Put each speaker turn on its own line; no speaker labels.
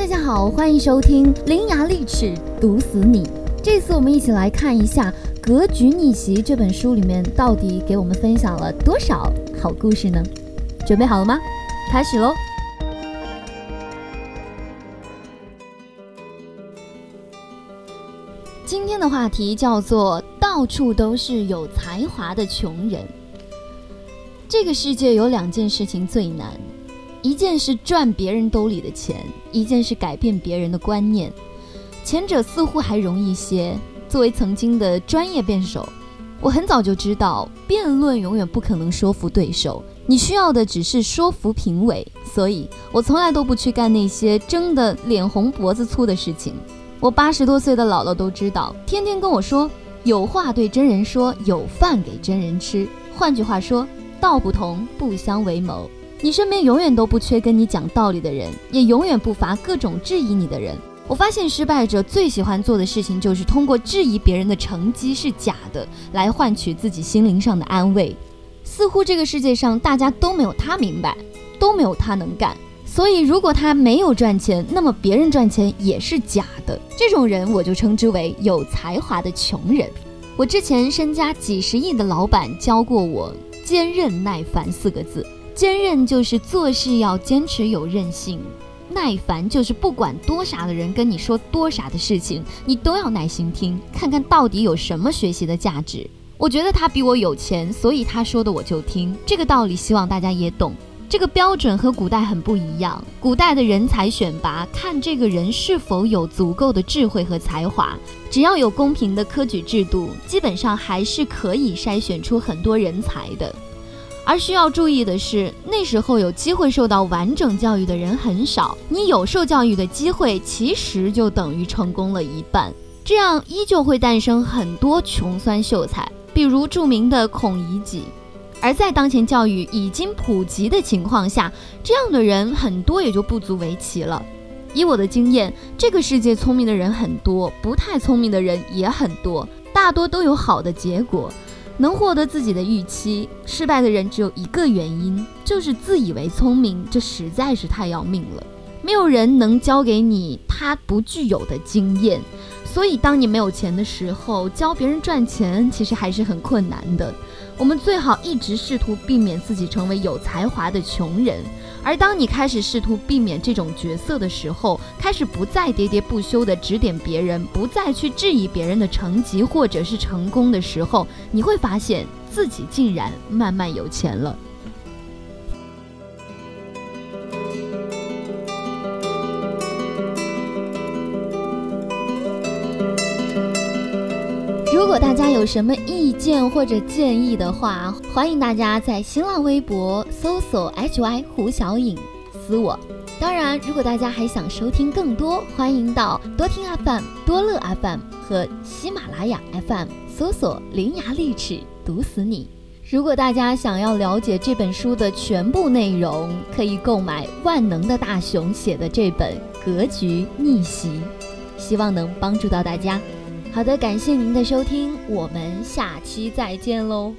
大家好，欢迎收听《伶牙俐齿毒死你》。这次我们一起来看一下《格局逆袭》这本书里面到底给我们分享了多少好故事呢？准备好了吗？开始喽！今天的话题叫做“到处都是有才华的穷人”。这个世界有两件事情最难。一件是赚别人兜里的钱，一件是改变别人的观念。前者似乎还容易些。作为曾经的专业辩手，我很早就知道，辩论永远不可能说服对手，你需要的只是说服评委。所以我从来都不去干那些争得脸红脖子粗的事情。我八十多岁的姥姥都知道，天天跟我说，有话对真人说，有饭给真人吃。换句话说，道不同不相为谋。你身边永远都不缺跟你讲道理的人，也永远不乏各种质疑你的人。我发现失败者最喜欢做的事情，就是通过质疑别人的成绩是假的，来换取自己心灵上的安慰。似乎这个世界上大家都没有他明白，都没有他能干。所以如果他没有赚钱，那么别人赚钱也是假的。这种人我就称之为有才华的穷人。我之前身家几十亿的老板教过我“坚韧耐烦”四个字。坚韧就是做事要坚持有韧性，耐烦就是不管多傻的人跟你说多傻的事情，你都要耐心听，看看到底有什么学习的价值。我觉得他比我有钱，所以他说的我就听。这个道理希望大家也懂。这个标准和古代很不一样。古代的人才选拔看这个人是否有足够的智慧和才华，只要有公平的科举制度，基本上还是可以筛选出很多人才的。而需要注意的是，那时候有机会受到完整教育的人很少。你有受教育的机会，其实就等于成功了一半。这样依旧会诞生很多穷酸秀才，比如著名的孔乙己。而在当前教育已经普及的情况下，这样的人很多也就不足为奇了。以我的经验，这个世界聪明的人很多，不太聪明的人也很多，大多都有好的结果。能获得自己的预期，失败的人只有一个原因，就是自以为聪明，这实在是太要命了。没有人能教给你他不具有的经验，所以当你没有钱的时候，教别人赚钱其实还是很困难的。我们最好一直试图避免自己成为有才华的穷人。而当你开始试图避免这种角色的时候，开始不再喋喋不休地指点别人，不再去质疑别人的成绩或者是成功的时候，你会发现自己竟然慢慢有钱了。大家有什么意见或者建议的话，欢迎大家在新浪微博搜索 “hy 胡小颖”私我。当然，如果大家还想收听更多，欢迎到多听 FM、多乐 FM 和喜马拉雅 FM 搜索“伶牙俐齿毒死你”。如果大家想要了解这本书的全部内容，可以购买万能的大熊写的这本《格局逆袭》，希望能帮助到大家。好的，感谢您的收听，我们下期再见喽。